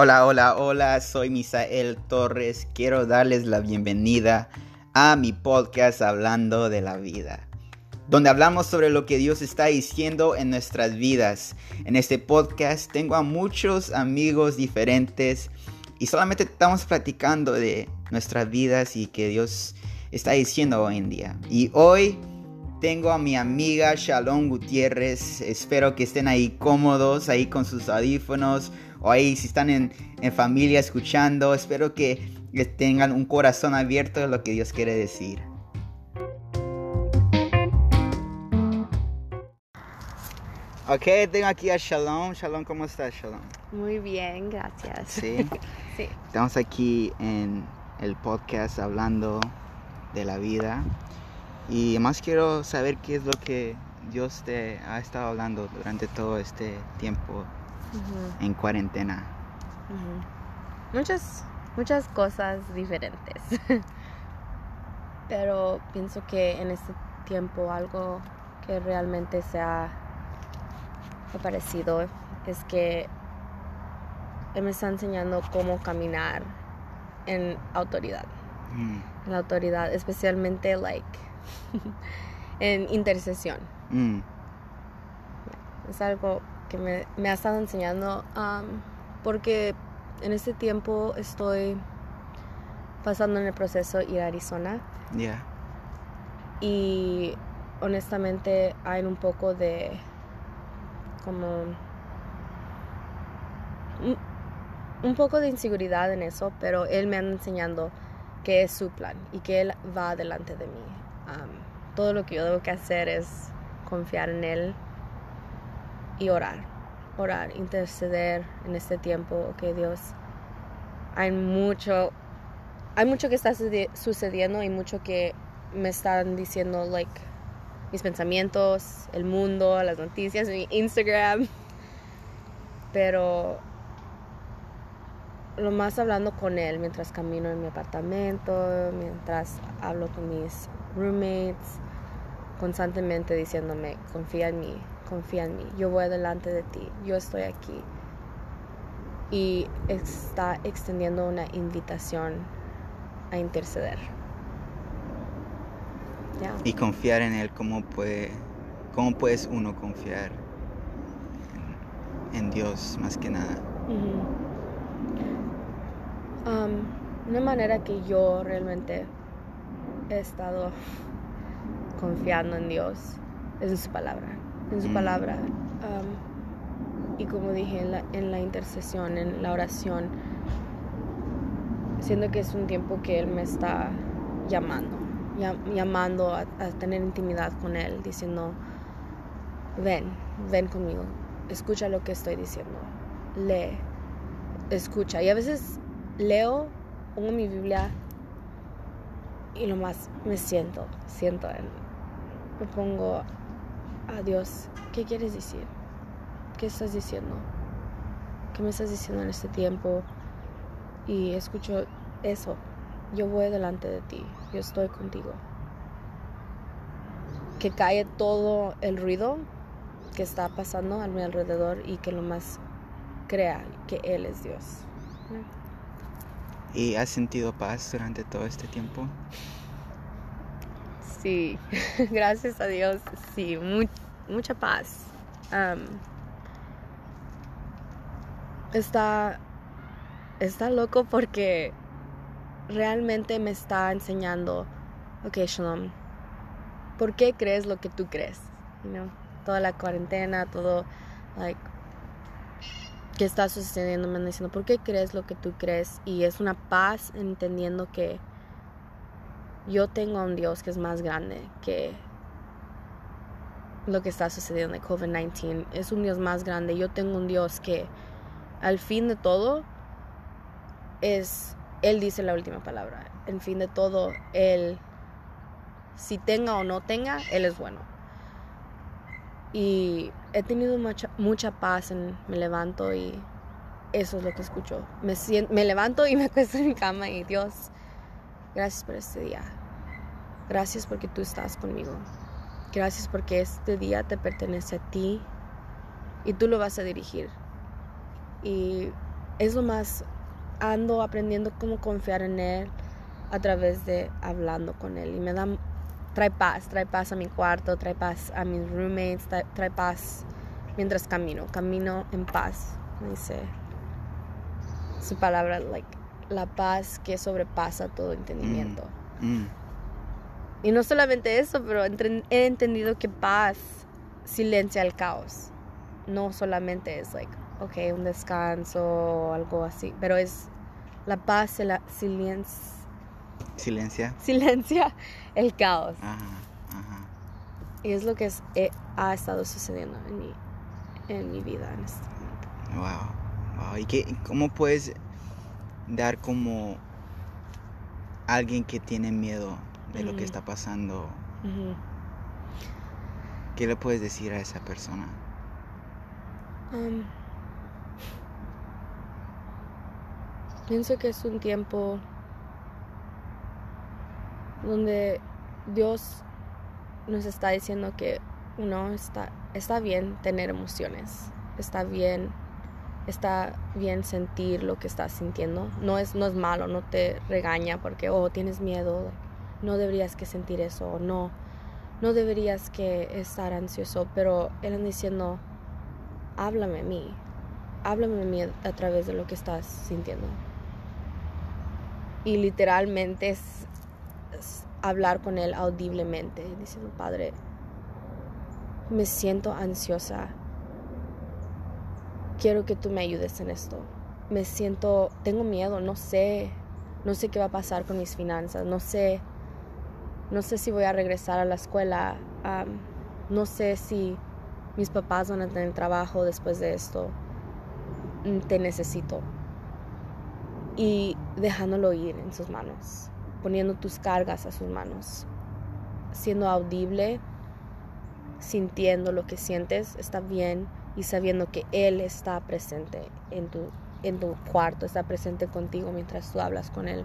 Hola, hola, hola, soy Misael Torres. Quiero darles la bienvenida a mi podcast Hablando de la Vida, donde hablamos sobre lo que Dios está diciendo en nuestras vidas. En este podcast tengo a muchos amigos diferentes y solamente estamos platicando de nuestras vidas y que Dios está diciendo hoy en día. Y hoy tengo a mi amiga Shalom Gutiérrez. Espero que estén ahí cómodos, ahí con sus audífonos o ahí si están en, familia escuchando. Espero que tengan un corazón abierto de lo que Dios quiere decir. Ok, tengo aquí a Shalom. Shalom, ¿cómo estás, Shalom? Muy bien, gracias. Sí. sí. Estamos aquí en el podcast hablando de la vida. Y más quiero saber qué es lo que Dios te ha estado hablando durante todo este tiempo en cuarentena. Muchas, muchas cosas diferentes. Pero pienso que en este tiempo algo que realmente se ha aparecido es que Él me está enseñando cómo caminar en autoridad. Mm. En la autoridad, especialmente like en intercesión. Mm. Es algo que me, ha estado enseñando porque en este tiempo estoy pasando en el proceso ir a Arizona. Y honestamente hay un poco de como un, poco de inseguridad en eso, pero él me ha enseñando que es su plan y que él va delante de mí. Todo lo que yo debo que hacer es confiar en Él y orar, orar, interceder en este tiempo, que Dios, hay mucho, hay mucho que está sucediendo y mucho que me están diciendo, like, mis pensamientos, el mundo, las noticias, mi Instagram, pero lo más hablando con él mientras camino en mi apartamento, mientras hablo con mis roommates, constantemente diciéndome, confía en mí, confía en mí, yo voy delante de ti, yo estoy aquí. Y está extendiendo una invitación a interceder. Y confiar en Él, ¿cómo, puede, cómo puedes uno confiar en, Dios más que nada? Um, una manera que yo realmente he estado confiando en Dios es en su palabra, en su palabra. Um, y como dije en la, en la intercesión, en la oración, siento que es un tiempo que Él me está llamando, llamando a, a tener intimidad con Él, diciendo, ven, ven conmigo, escucha lo que estoy diciendo, lee, escucha. Y a veces leo, pongo mi Biblia y lo más me siento, siento, me pongo a Dios, ¿qué quieres decir? ¿Qué estás diciendo? ¿Qué me estás diciendo en este tiempo? Y escucho eso, yo voy delante de ti, yo estoy contigo. Que cae todo el ruido que está pasando a mi alrededor y que lo más crea que Él es Dios. ¿Y has sentido paz durante todo este tiempo? Sí, gracias a Dios, sí, mucha paz. está, está loco porque realmente me está enseñando, ok, Shalom, ¿por qué crees lo que tú crees? Toda la cuarentena, todo, like, qué está sucediendo, me diciendo, ¿por qué crees lo que tú crees? Y es una paz entendiendo que yo tengo un Dios que es más grande que lo que está sucediendo en COVID-19. Es un Dios más grande. Yo tengo un Dios que al fin de todo es, Él dice la última palabra. En fin de todo, Él, si tenga o no tenga, Él es bueno. Y he tenido mucha, paz, en, me levanto y eso es lo que escucho. Me, me levanto y me acuesto en mi cama y Dios, gracias por este día. Gracias porque tú estás conmigo. Gracias porque este día te pertenece a ti y tú lo vas a dirigir. Y es lo más, ando aprendiendo cómo confiar en Él a través de hablando con Él. Y me da, trae paz, trae paz a mi cuarto, trae paz a mis roommates, trae, paz mientras camino, camino en paz. Dice su palabra, like, la paz que sobrepasa todo entendimiento. Mm. Y no solamente eso, pero he entendido que paz silencia el caos. No solamente es like, ok, un descanso o algo así, pero es la paz se la silencia, Silencia. silencia el caos. Ajá, ajá. Y es lo que es- eh, ha estado sucediendo en mi, en mi vida en este momento. Wow, wow. ¿Y qué, cómo puedes dar como alguien que tiene miedo de lo que está pasando? ¿Qué le puedes decir a esa persona? Um, pienso que es un tiempo donde Dios nos está diciendo que uno está, está bien tener emociones, está bien, está bien sentir lo que estás sintiendo. No es, no es malo, no te regaña porque, oh, tienes miedo, no deberías que sentir eso, no, no deberías que estar ansioso, pero Él anda diciendo, háblame a mí, háblame a mí a través de lo que estás sintiendo. Y literalmente es, es hablar con él audiblemente, diciendo, Padre, me siento ansiosa, quiero que tú me ayudes en esto. Me siento, tengo miedo, no sé, no sé qué va a pasar con mis finanzas, no sé, no sé si voy a regresar a la escuela, no sé si mis papás van a tener trabajo después de esto. Mm, Te necesito. Y dejándolo ir en sus manos, poniendo tus cargas a sus manos, siendo audible, sintiendo lo que sientes, está bien y sabiendo que Él está presente en tu, en tu cuarto, está presente contigo mientras tú hablas con Él.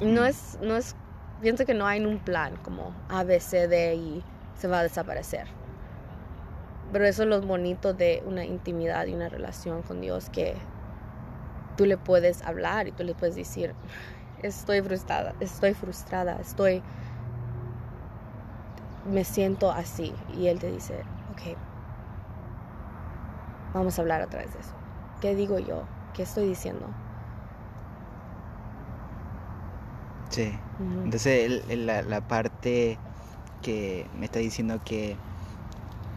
No es, no es, pienso que no hay un plan como A, B, C, D y se va a desaparecer. Pero eso es lo bonito de una intimidad y una relación con Dios que tú le puedes hablar y tú le puedes decir, estoy frustrada, estoy frustrada, estoy, me siento así. Y Él te dice, ok, vamos a hablar a través de eso. ¿Qué digo yo? ¿Qué estoy diciendo? Sí. Entonces, el- el- la, la parte que me está diciendo que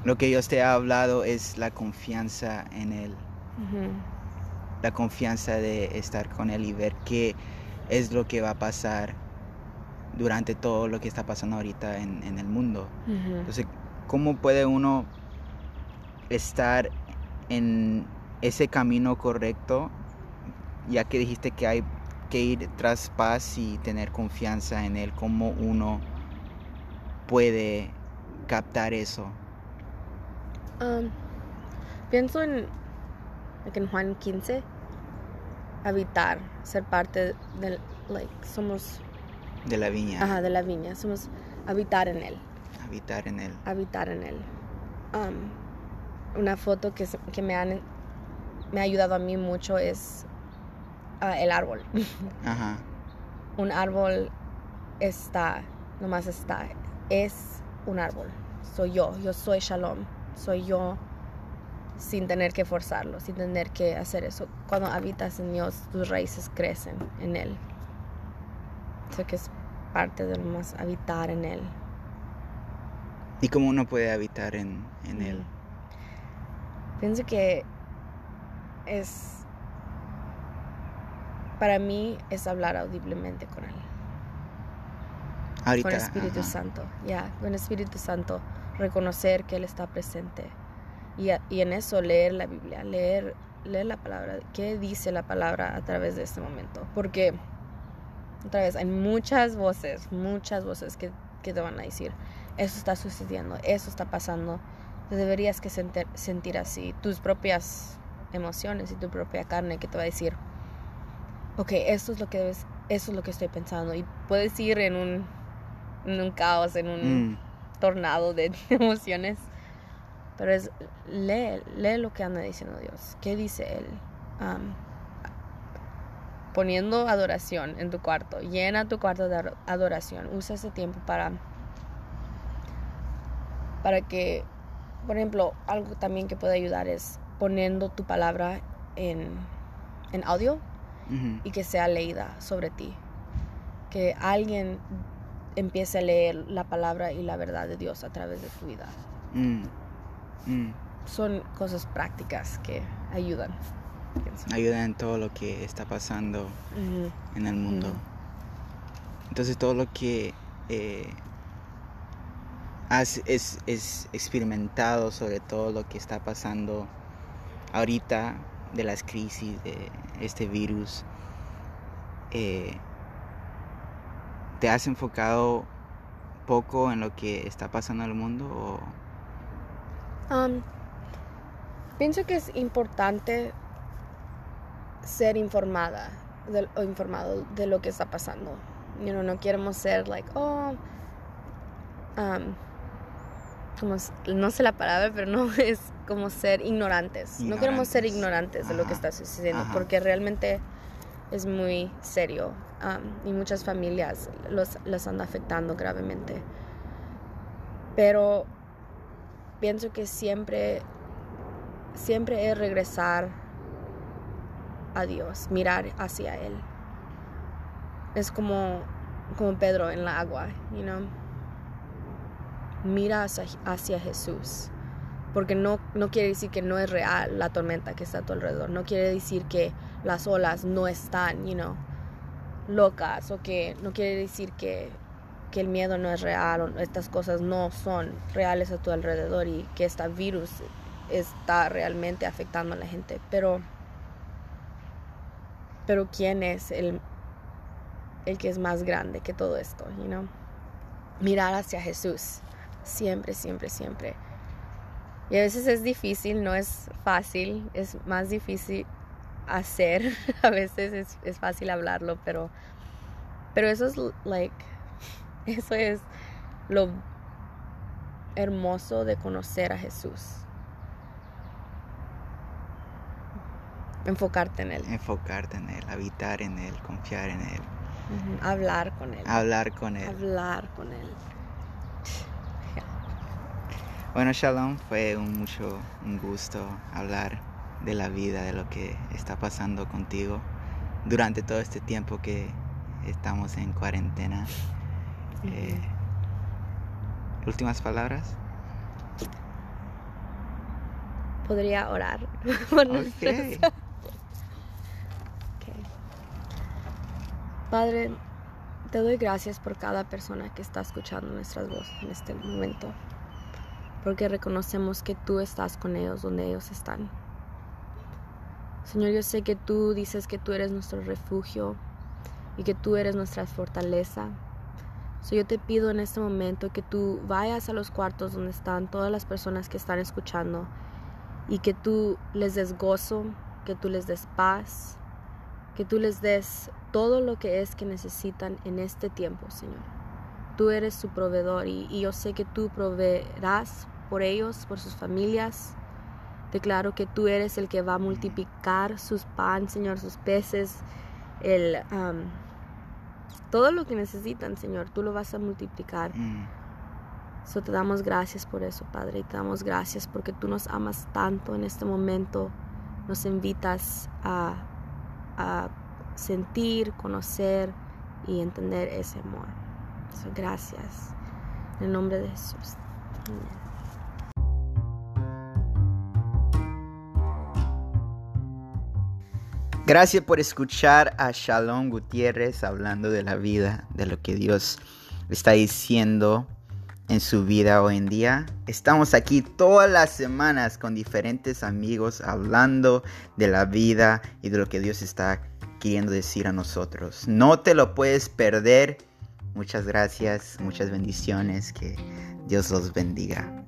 lo que Dios te ha hablado es la confianza en Él. La confianza de estar con Él y ver qué es lo que va a pasar durante todo lo que está pasando ahorita en, en el mundo. Ujú. Entonces, ¿cómo puede uno estar en ese camino correcto? Ya que dijiste que hay que ir tras paz y tener confianza en Él, ¿cómo uno puede captar eso? Um, pienso en, like, en Juan 15, habitar, ser parte del, like, somos, De la viña, ajá, de la viña, somos habitar en él, habitar en Él. habitar en él. Um, una foto que, que me, han, me ha ayudado a mí mucho es ah, el árbol. Ajá, un árbol está, nomás está, es un árbol. Soy yo, yo soy Shalom, soy yo sin tener que forzarlo, sin tener que hacer eso. Cuando habitas en Dios, tus raíces crecen en Él. Sé que es parte de lo más habitar en Él. ¿Y cómo uno puede habitar en, en Él? Pienso que es, para mí, es hablar audiblemente con Él. Ahorita. con el Espíritu ajá. Santo, ya, con el Espíritu Santo, reconocer que Él está presente. Y, en eso leer la Biblia, leer, leer la palabra, qué dice la palabra a través de este momento. Porque, otra vez, hay muchas voces, muchas voces que, que te van a decir, eso está sucediendo, eso está pasando, te deberías que sentir, sentir así, tus propias emociones y tu propia carne que te va a decir, ok, esto es lo que debes, eso es lo que estoy pensando. Y puedes ir en un, en un caos, en un Mm, tornado de emociones. pero es lee, lee lo que anda diciendo Dios. ¿Qué dice Él? Um, poniendo adoración en tu cuarto. Llena tu cuarto de adoración. Usa ese tiempo para para que, por ejemplo, algo también que puede ayudar es poniendo tu palabra en, en audio y que sea leída sobre ti. Que alguien empiece a leer la palabra y la verdad de Dios a través de tu vida. Mm. Mm. Son cosas prácticas que ayudan. Ayudan en todo lo que está pasando en el mundo. Entonces todo lo que eh, has es, experimentado sobre todo lo que está pasando ahorita de las crisis de este virus, eh, ¿te has enfocado poco en lo que está pasando en el mundo? Um, pienso que es importante ser informada o informado de lo que está pasando. no queremos ser like, oh, um, como, no sé la palabra, pero no es como ser ignorantes. No queremos ser ignorantes de lo que está sucediendo, porque realmente es muy serio um, y muchas familias los, los anda afectando gravemente. Pero pienso que siempre, siempre es regresar a Dios, mirar hacia Él. Es como, como Pedro en la agua, you know mira hacia, Jesús. Porque no, no quiere decir que no es real la tormenta que está a tu alrededor. No quiere decir que las olas no están, you know, locas. O que no quiere decir que, que el miedo no es real. O estas cosas no son reales a tu alrededor. Y que este virus está realmente afectando a la gente. Pero, pero ¿quién es el, el que es más grande que todo esto, you know? Mirar hacia Jesús Siempre, siempre, siempre. Y a veces es difícil, no es fácil, es más difícil hacer, a veces es, fácil hablarlo, pero, pero eso es, like, eso es lo hermoso de conocer a Jesús. Enfocarte en Él. Enfocarte en Él, habitar en Él, confiar en Él. Hablar con Él. Hablar con Él. Hablar con Él. Bueno, Shalom, fue un mucho un gusto hablar de la vida, de lo que está pasando contigo durante todo este tiempo que estamos en cuarentena. Eh, ¿Últimas palabras? Podría orar. okay. Padre, te doy gracias por cada persona que está escuchando nuestras voces en este momento porque reconocemos que tú estás con ellos donde ellos están. Señor, yo sé que tú dices que tú eres nuestro refugio y que tú eres nuestra fortaleza. So, yo te pido en este momento que tú vayas a los cuartos donde están todas las personas que están escuchando y que tú les des gozo, que tú les des paz, que tú les des todo lo que es que necesitan en este tiempo, Señor. Tú eres su proveedor y, y yo sé que tú proveerás por ellos, por sus familias. Declaro que tú eres el que va a multiplicar sus pan, Señor, sus peces, el, todo lo que necesitan, Señor, tú lo vas a multiplicar. Mm. So, te damos gracias por eso, Padre, y te damos gracias porque tú nos amas tanto en este momento. Nos invitas a, a sentir, conocer y entender ese amor. So, gracias. En el nombre de Jesús. Amén. Gracias por escuchar a Shalom Gutiérrez hablando de la vida, de lo que Dios está diciendo en su vida hoy en día. Estamos aquí todas las semanas con diferentes amigos hablando de la vida y de lo que Dios está queriendo decir a nosotros. No te lo puedes perder. Muchas gracias, muchas bendiciones, que Dios los bendiga.